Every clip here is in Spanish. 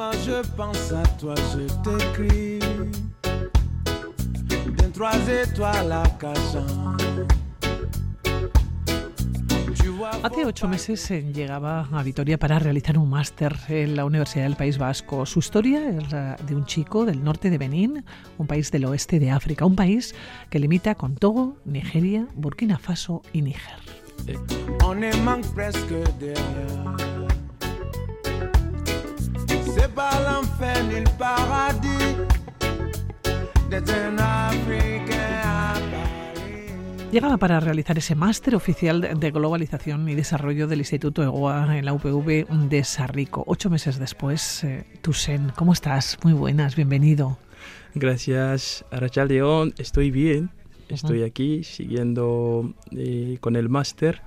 Je pense à toi, je t'écris. D'un trois étoiles à Cachan. Hace ocho meses eh, llegaba a Vitoria para realizar un máster en la Universidad del País Vasco. Su historia es la de un chico del norte de Benín, un país del oeste de África, un país que limita con Togo, Nigeria, Burkina Faso y Níger. C'est pas l'enfer ni le paradis d'être un Africain à Paris. Llegaba para realizar ese máster oficial de globalización y desarrollo del Instituto EGOA en la UPV de Sarrico. Ocho meses después, eh, Tusen, ¿cómo estás? Muy buenas, bienvenido. Gracias, Arachal León. Estoy bien. Estoy aquí siguiendo eh, con el máster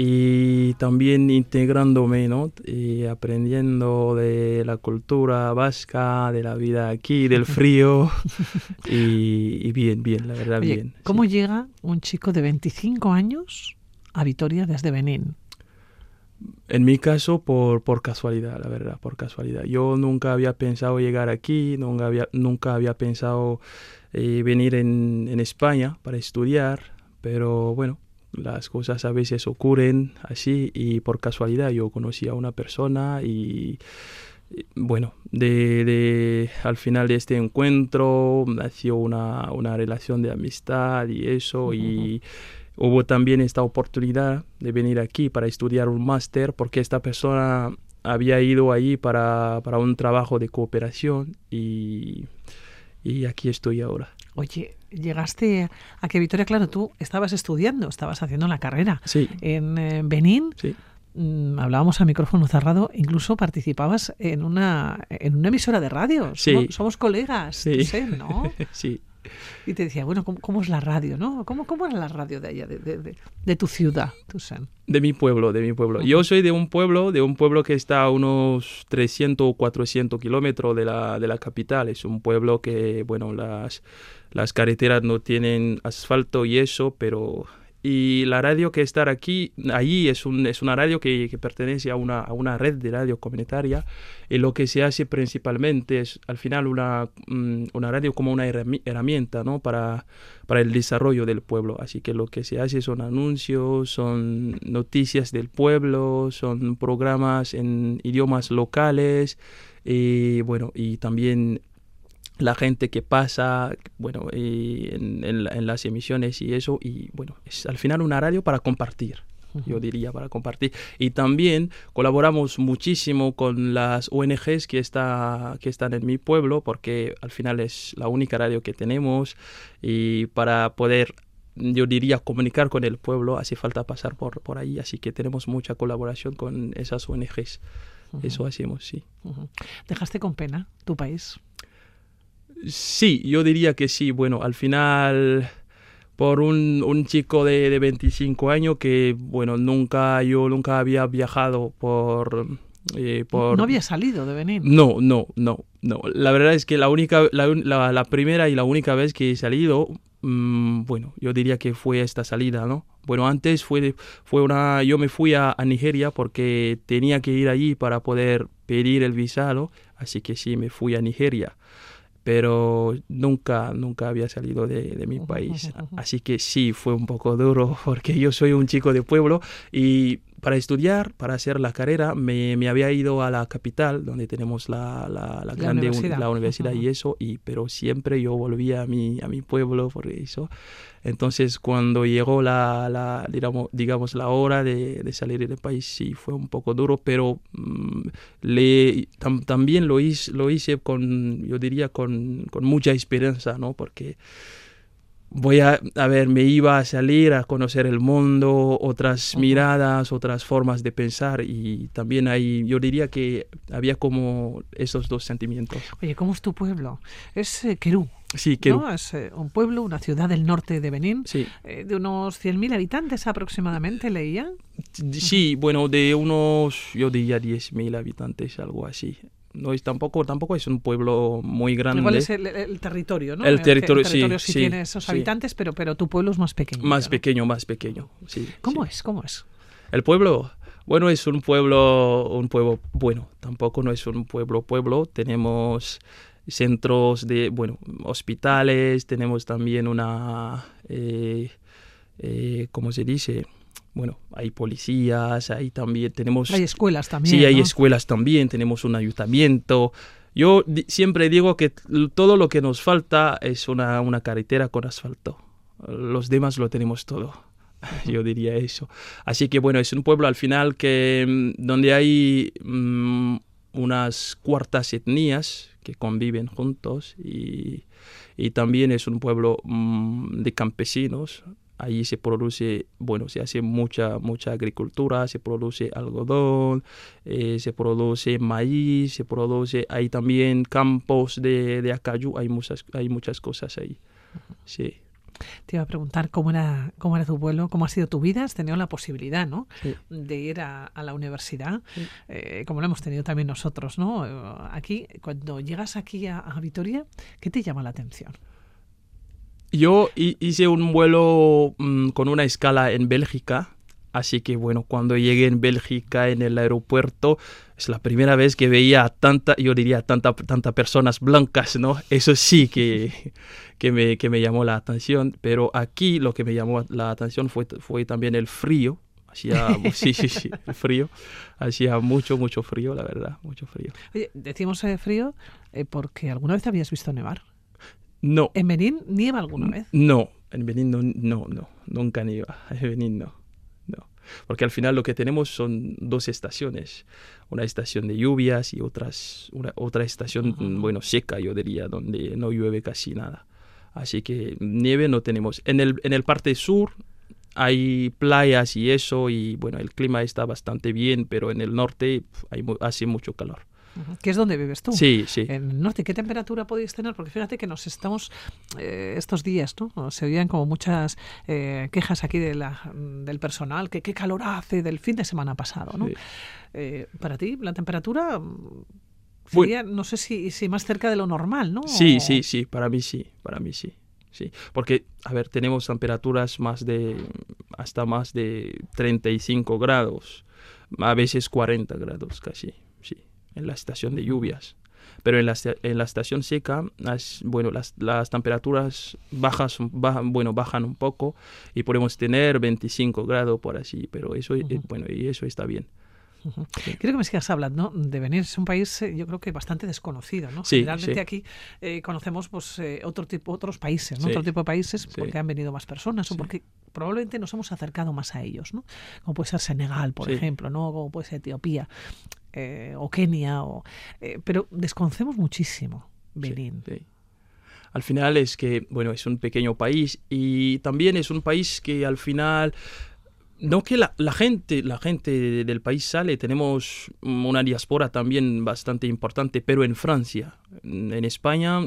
y también integrándome, ¿no? Y aprendiendo de la cultura vasca, de la vida aquí, del frío. y, y bien, bien, la verdad, Oye, bien. ¿cómo sí. llega un chico de 25 años a Vitoria desde Benín? En mi caso, por, por casualidad, la verdad, por casualidad. Yo nunca había pensado llegar aquí, nunca había, nunca había pensado eh, venir en, en España para estudiar, pero bueno, las cosas a veces ocurren así y por casualidad yo conocí a una persona y bueno, de, de- al final de este encuentro nació una, una relación de amistad y eso y hubo también esta oportunidad de venir aquí para estudiar un máster porque esta persona había ido ahí para, para un trabajo de cooperación y, y aquí estoy ahora. Oye, llegaste a que Vitoria, claro, tú estabas estudiando, estabas haciendo la carrera Sí, en eh, Benín. sí. mm, hablábamos a micrófono cerrado, incluso participabas en una, en una emisora de radio. Sí. Somos, somos colegas, Sí. Tusen, ¿no? sí. Y te decía, bueno, ¿cómo, cómo es la radio, no? ¿Cómo, cómo era la radio de allá, de, de- de- de tu ciudad, Tusen? De mi pueblo, de mi pueblo. Yo soy de un pueblo, de un pueblo que está a unos 300 o 400 kilómetros de la, de la capital. Es un pueblo que, bueno, las, las carreteras no tienen asfalto y eso, pero... Y la radio que está aquí, allí es, un, es una radio que, que pertenece a una, a una red de radio comunitaria y lo que se hace principalmente es al final una, mm, una radio como una herrami- herramienta ¿no? para, para el desarrollo del pueblo. Así que lo que se hace son anuncios, son noticias del pueblo, son programas en idiomas locales y bueno, y también la gente que pasa, bueno, y en, en la- en las emisiones y eso, y bueno, es al final una radio para compartir yo diría, para compartir. Y también colaboramos muchísimo con las ONGs que, está, que están en mi pueblo, porque al final es la única radio que tenemos y para poder, yo diría, comunicar con el pueblo hace falta pasar por, por ahí, así que tenemos mucha colaboración con esas ONGs. Eso hacemos, sí. ¿Dejaste con pena tu país? Sí, yo diría que sí. Bueno, al final, por un, un chico de, de 25 años que, bueno, nunca, yo nunca había viajado por... eh, por... No había salido de Benín. No, no, no, no. La verdad es que la única, la, un- la- la primera y la única vez que he salido, mm, bueno, yo diría que fue esta salida, ¿no? Bueno, antes fue, fue una, yo me fui a, a Nigeria porque tenía que ir allí para poder pedir el visado, así que sí, me fui a Nigeria. Pero nunca, nunca había salido de, de mi país. Así que sí, fue un poco duro porque yo soy un chico de pueblo y para estudiar, para hacer la carrera, me, me había ido a la capital, donde tenemos la, la, la grande un- universidad. la universidad y eso, y, pero siempre yo volvía a mi, a mi pueblo por eso. Entonces, cuando llegó la, la digamos, digamos, la hora de, de salir del país, sí, fue un poco duro, pero mm, le, tam- también lo hice, lo hice con, yo diría, con, con mucha esperanza, ¿no? Porque voy a, a ver, me iba a salir a conocer el mundo, otras Ujú. miradas, otras formas de pensar y también hay, yo diría que había como esos dos sentimientos. Oye, ¿cómo es tu pueblo? Es eh, Querú, Sí, que ¿no? Es eh, un pueblo, una ciudad del norte de Benín, sí, eh, de unos 100.000 habitantes aproximadamente, leía. sí, bueno, de unos, yo diría 10.000 habitantes, algo así. No es tampoco, tampoco es un pueblo muy grande. Igual es el, el territorio, ¿no? El territorio, sí, sí, sí, tiene esos sí. habitantes, pero, pero tu pueblo es más pequeño. Más ¿no? pequeño, más pequeño. Sí, ¿Cómo es? ¿Cómo es? El pueblo, Bueno, es un pueblo, un pueblo, bueno, tampoco no es un pueblo pueblo. Tenemos centros de, bueno, hospitales, tenemos también una, eh, eh, ¿cómo se dice? Bueno, hay policías, hay también, tenemos... Hay escuelas también. Sí, hay ¿no? escuelas también, tenemos un ayuntamiento. Yo di- siempre digo que todo lo que nos falta es una, una carretera con asfalto. Los demás lo tenemos todo. Yo diría eso. Así que bueno, es un pueblo al final que mm, donde hay mm, unas cuartas etnias que conviven juntos y, y también es un pueblo mm, de campesinos. Allí se produce, bueno, se hace mucha, mucha agricultura, se produce algodón, eh, se produce maíz, se produce, hay también campos de, de acayú, hay muchas, hay muchas cosas ahí. Sí. Te iba a preguntar cómo era, cómo era tu vuelo, cómo ha sido tu vida. Has tenido la posibilidad, ¿no? Sí. De ir a, a la universidad, Sí. eh, como lo hemos tenido también nosotros, ¿no? Eh, Aquí, cuando llegas aquí a, a Vitoria, ¿qué te llama la atención? Yo hi- hice un vuelo mm, con una escala en Bélgica, así que bueno, cuando llegué en Bélgica en el aeropuerto, es la primera vez que veía a tanta, yo diría, tanta, tanta personas blancas, ¿no? Eso sí que, que, me, que me llamó la atención, pero aquí lo que me llamó la atención fue, fue también el frío. Hacía, sí, sí, sí, el frío. Hacía mucho, mucho frío, la verdad, mucho frío. Oye, decimos eh, frío eh, porque alguna vez habías visto nevar. No, ¿En Benín nieva alguna vez? No, en Benín no, no, no, nunca nieva. En Benín no, no. Porque al final lo que tenemos son dos estaciones. Una estación de lluvias y otras, una, otra estación, Ujú. bueno, seca, yo diría, donde no llueve casi nada. Así que nieve no tenemos. En el, en el parte sur hay playas y eso, y bueno, el clima está bastante bien, pero en el norte pf, hay, hace mucho calor. ¿Qué es donde vives tú? Sí, sí. En el norte, ¿qué temperatura podéis tener? Porque fíjate que nos estamos eh, estos días, ¿no? Se oían como muchas eh, quejas aquí de la, del personal, que qué calor hace del fin de semana pasado, ¿no? Sí. Eh, para ti, la temperatura mm, Bueno. sería, no sé si, si más cerca de lo normal, ¿no? Sí, sí, sí, para mí sí, para mí sí. Sí, porque, a ver, tenemos temperaturas más de, hasta más de 35 grados, a veces 40 grados casi, en la estación de lluvias. Pero en la, en la estación seca, las- bueno, las, las temperaturas bajas, bajan, bueno, bajan un poco y podemos tener 25 grados por así, pero eso, eh, Ujú. bueno, y eso está bien. Quiero que me sigas hablando de venir. Es un país, eh, yo creo que bastante desconocido, ¿no? Sí, Generalmente sí. aquí eh, conocemos pues eh, otro tipo, otros países, ¿no? Sí. Otro tipo de países Sí. porque han venido más personas o Sí. porque probablemente nos hemos acercado más a ellos, ¿no? Como puede ser Senegal, por Sí. ejemplo, ¿no? Como puede ser Etiopía eh, o Kenia, o, eh, pero desconocemos muchísimo Sí, Benín. sí. Al final es que, bueno, es un pequeño país y también es un país que al final, no que la, la gente, la gente de- del país sale, tenemos una diáspora también bastante importante, pero en Francia, en España,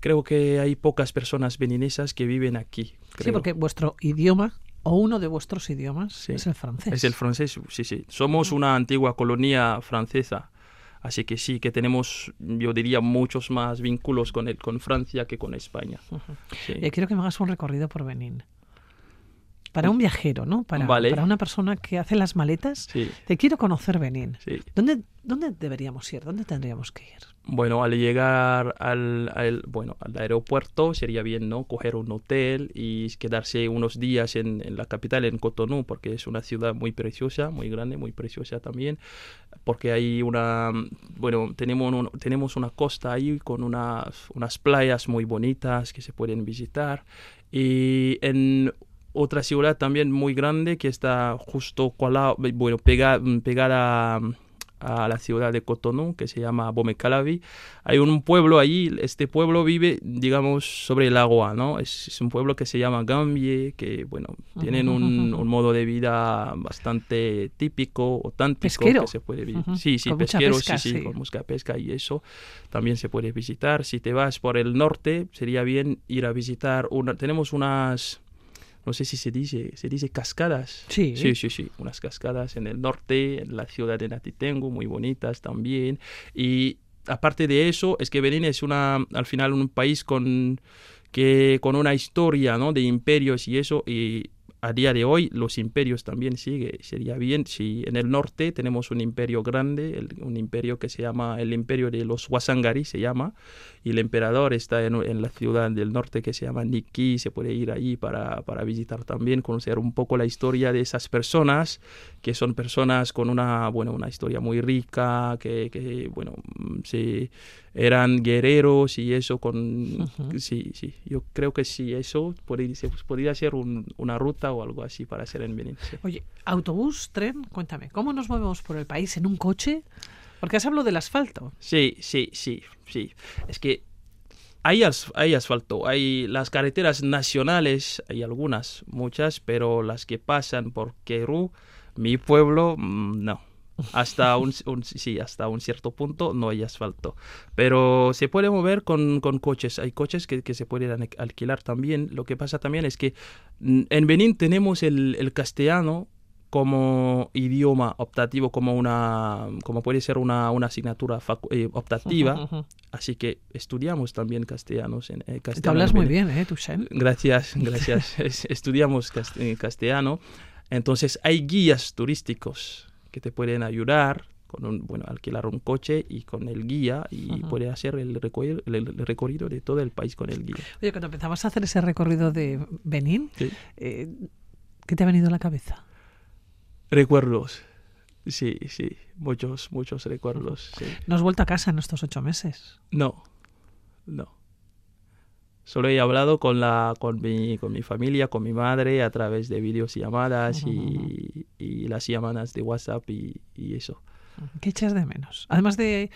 creo que hay pocas personas beninesas que viven aquí. Sí, porque vuestro idioma o uno de vuestros idiomas Sí. es el francés. Es el francés, sí, sí. Somos una antigua colonia francesa. Así que sí, que tenemos, yo diría, muchos más vínculos con, el, con Francia que con España. Sí. Eh, quiero que me hagas un recorrido por Benín. Para un viajero, ¿no? Para, Vale. para una persona que hace las maletas, Sí, te quiero conocer Benín. sí. ¿Dónde, ¿Dónde deberíamos ir? ¿Dónde tendríamos que ir? Bueno, al llegar al, al- bueno, al aeropuerto sería bien, ¿no? Coger un hotel y quedarse unos días en, en la capital, en Cotonou, porque es una ciudad muy preciosa, muy grande, muy preciosa también, porque hay una, bueno, tenemos, un- tenemos una costa ahí con unas, unas playas muy bonitas que se pueden visitar y en otra ciudad también muy grande que está justo colado, bueno, pega- pegada a la ciudad de Cotonou, que se llama Bomecalavi. Hay un pueblo allí, este pueblo vive, digamos, sobre el agua, ¿no? Es, es un pueblo que se llama Gambie, que, bueno, tienen un, un modo de vida bastante típico, auténtico, Pesquero. que se puede vivir. Sí, sí, Con pesquero, pesca, sí, sí, sí. con mucha pesca y eso también se puede visitar. Si te vas por el norte, sería bien ir a visitar, una, tenemos unas... No sé si se dice, se dice cascadas. Sí. Sí, sí, sí. Unas cascadas en el norte, en la ciudad de Natitengo, muy bonitas también. Y aparte de eso, es que Benín es una, al final un país con, que, con una historia ¿no? de imperios y eso. Y a día de hoy los imperios también sigue. Sería bien si en el norte tenemos un imperio grande, un imperio que se llama el imperio de los Wasangari, se llama, y el emperador está en, la ciudad del norte que se llama Nikki, se puede ir ahí para, para, visitar también, conocer un poco la historia de esas personas, que son personas con una, bueno, una historia muy rica, que, que bueno, se eran guerreros y eso con... Sí, sí, yo creo que sí, eso podría, podría ser una ruta o algo así para hacer en Benín. Oye, autobús, tren, cuéntame, ¿cómo nos movemos por el país en un coche? Porque has hablado del asfalto. Sí, sí, sí, sí. Es que hay, hay asfalto, hay las carreteras nacionales, hay algunas, muchas, pero las que pasan por Querú, mi pueblo, mm, no hasta un, sí, hasta un cierto punto no hay asfalto. Pero se puede mover con, con coches. Hay coches que, que, se pueden alquilar también. Lo que pasa también es que mm, en Benín tenemos el, el castellano como idioma optativo, como una como puede ser una, una asignatura eh, optativa. Así que estudiamos también castellanos en eh, castellano. Te hablas muy bien, ¿eh? Gracias, gracias. estudiamos castellano. Entonces hay guías turísticos que te pueden ayudar con un, bueno, alquilar un coche y con el guía y puede hacer el recorrido, el recorrido de todo el país con el guía. Oye, cuando empezabas a hacer ese recorrido de Benín, eh, ¿qué te ha venido a la cabeza? Recuerdos. Sí, sí, muchos, muchos recuerdos. ¿No has vuelto a casa en estos ocho meses? No, no. Solo he hablado con, la, con, mi, con mi familia, con mi madre, a través de videos y llamadas y, y, las llamadas de WhatsApp y, y, eso. ¿Qué echas de menos? Además de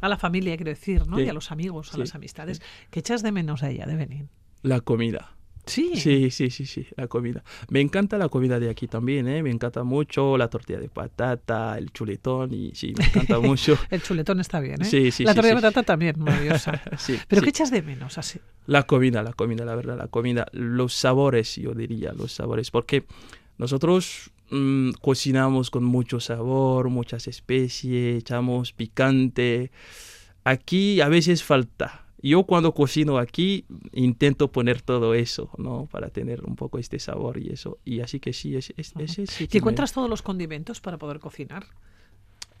a la familia, quiero decir, ¿no? Y a los amigos, a las amistades. ¿Qué echas de menos a ella, de venir? La comida. Sí. Sí, sí, sí, sí, la comida. Me encanta la comida de aquí también, ¿eh? Me encanta mucho la tortilla de patata, el chuletón y sí, me encanta mucho. el chuletón está bien, ¿eh? Sí, sí, La tortilla de patata también, maravillosa. sí, ¿Pero qué echas de menos así? La comida, la comida, la verdad, la comida. Los sabores, yo diría, los sabores. Porque nosotros mm, cocinamos con mucho sabor, muchas especies, echamos picante. Aquí a veces falta yo cuando cocino aquí intento poner todo eso, ¿no? Para tener un poco este sabor y eso. Y así que sí, es, es, sí ¿Y encuentras todos los condimentos para poder cocinar?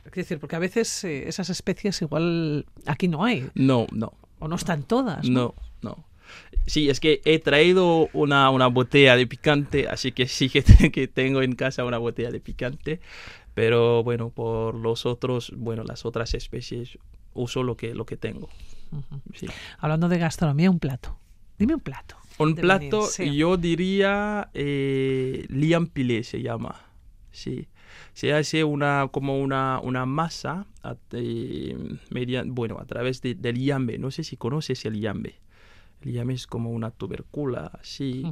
Es decir, porque a veces eh, esas especies igual aquí no hay. No, no. O no están todas. No, no. Sí, es que he traído una, una botella de picante, así que sí que, que tengo en casa una botella de picante. Pero bueno, por los otros, bueno, las otras especies uso lo que, lo que tengo. Hablando de gastronomía, un plato. Dime un plato. Un plato, yo diría eh, liampilé se llama. Sí. Se hace una como una, una masa eh, bueno, a través de, del yambe. No sé si conoces el yambe. El yambe es como una tubercula, sí.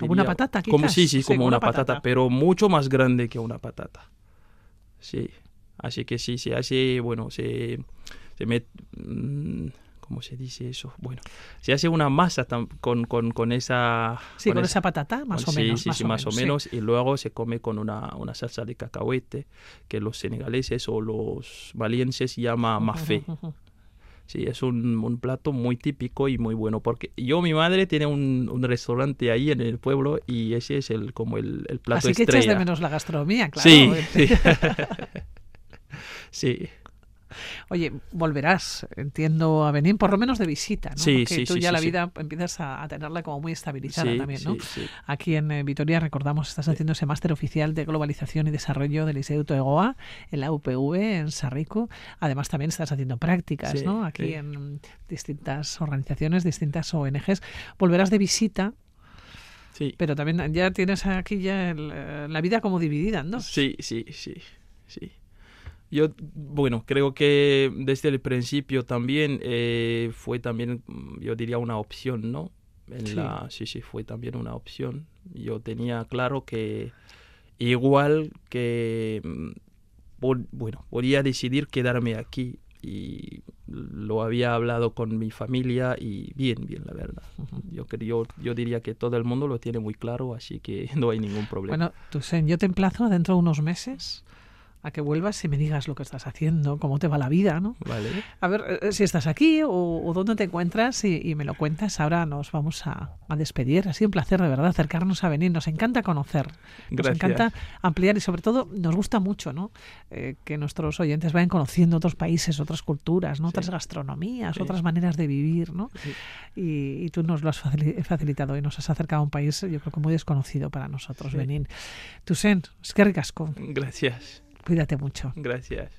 como una patata, quizás. Como, sí, sí, como una, patata, pero mucho más grande que una patata. Sí. Así que sí, se hace, bueno, se, se mete... Mm, ¿cómo se dice eso? Bueno, se hace una masa con, con, con esa... Sí, con, esa, patata, más o menos. Sí, sí, más, o menos, y luego se come con una, una, salsa de cacahuete, que los senegaleses o los valienses llaman mafé. Sí, es un, un, plato muy típico y muy bueno, porque yo, mi madre tiene un, un restaurante ahí en el pueblo y ese es el como el, el plato Así que echas de menos la gastronomía, claro. Sí, sí. sí. Oye, volverás, entiendo, a venir por lo menos de visita, ¿no? Sí, Porque tú ya la vida empiezas a, tenerla como muy estabilizada también, ¿no? Aquí en eh, Vitoria, recordamos, estás haciendo ese máster oficial de globalización y desarrollo del Instituto EGOA en la UPV, en Sarrico. Además, también estás haciendo prácticas, ¿no? Aquí en distintas organizaciones, distintas ONGs. Volverás de visita Sí. Pero también ya tienes aquí ya eh, la vida como dividida, ¿no? Sí, sí, sí, sí. Yo, bueno, creo que desde el principio también eh, fue también, mm, yo diría, una opción, ¿no? En sí. La, sí, sí, fue también una opción. Yo tenía claro que igual que, mm, bueno, podía decidir quedarme aquí y lo había hablado con mi familia y bien, bien, la verdad. yo, yo, yo diría que todo el mundo lo tiene muy claro, así que no hay ningún problema. Bueno, Tusen, yo te emplazo dentro de unos meses a que vuelvas y me digas lo que estás haciendo, cómo te va la vida, ¿no? Vale. A ver eh, si estás aquí o, dónde te encuentras y, me lo cuentas. Ahora nos vamos a, despedir. Ha sido un placer, de verdad, acercarnos a venir. Nos encanta conocer. Nos encanta ampliar y sobre todo nos gusta mucho, ¿no? Eh, que nuestros oyentes vayan conociendo otros países, otras culturas, ¿no? Otras gastronomías, otras maneras de vivir, ¿no? Y, tú nos lo has facilitado y nos has acercado a un país, yo creo que muy desconocido para nosotros, Benín. Tusen, es que ricasco. Gracias. Cuídate mucho. Gracias.